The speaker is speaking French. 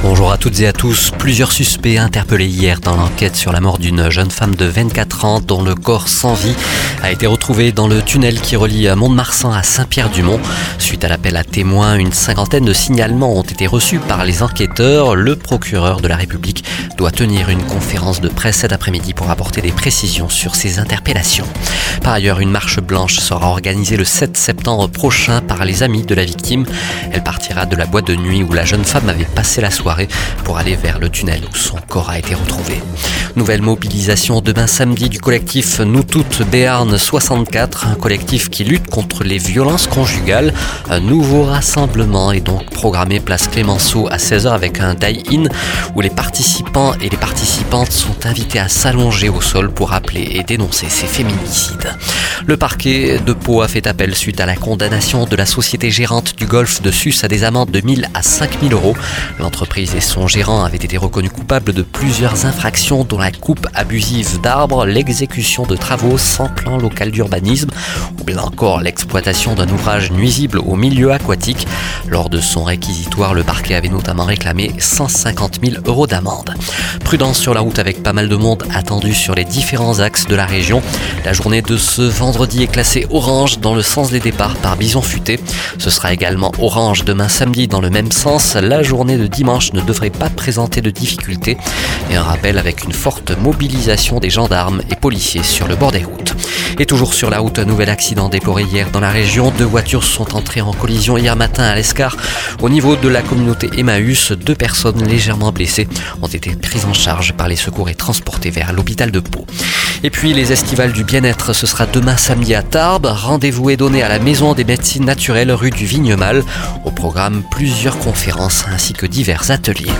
Bonjour à toutes et à tous. Plusieurs suspects interpellés hier dans l'enquête sur la mort d'une jeune femme de 24 ans dont le corps sans vie a été retrouvé dans le tunnel qui relie Mont-de-Marsan à Saint-Pierre-du-Mont. Suite à l'appel à témoins, une cinquantaine de signalements ont été reçus par les enquêteurs. Le procureur de la République doit tenir une conférence de presse cet après-midi pour apporter des précisions sur ces interpellations. Par ailleurs, une marche blanche sera organisée le 7 septembre prochain par les amis de la victime. Elle partira de la boîte de nuit où la jeune femme avait passé la soirée pour aller vers le tunnel où son corps a été retrouvé. Nouvelle mobilisation demain samedi du collectif Nous Toutes Béarn 64, un collectif qui lutte contre les violences conjugales. Un nouveau rassemblement est donc programmé place Clémenceau à 16h avec un die-in où les participants et les participantes sont invités à s'allonger au sol pour appeler et dénoncer ces féminicides. Le parquet de Pau a fait appel suite à la condamnation de la société gérante du golfe de Sus à des amendes de 1000 à 5000 euros. L'entreprise et son gérant avaient été reconnus coupables de plusieurs infractions dont la coupe abusive d'arbres, l'exécution de travaux sans plan local d'urbanisme ou bien encore l'exploitation d'un ouvrage nuisible au milieu aquatique. Lors de son réquisitoire, le parquet avait notamment réclamé 150 000 euros d'amende. Prudence sur la route avec pas mal de monde attendu sur les différents axes de la région. La journée de ce vendredi est classée orange dans le sens des départs par Bison Futé. Ce sera également orange demain samedi dans le même sens. La journée de dimanche ne devrait pas présenter de difficultés. Et un rappel avec une forte mobilisation des gendarmes et policiers sur le bord des routes. Et toujours sur la route, un nouvel accident déploré hier dans la région. Deux voitures sont entrées en collision hier matin à l'Escar. Au niveau de la communauté Emmaüs, deux personnes légèrement blessées ont été prises en charge par les secours et transportées vers l'hôpital de Pau. Et puis les estivales du bien-être, ce sera demain samedi à Tarbes. Rendez-vous est donné à la Maison des médecines naturelles rue du Vignemal. Au programme, plusieurs conférences ainsi que divers ateliers.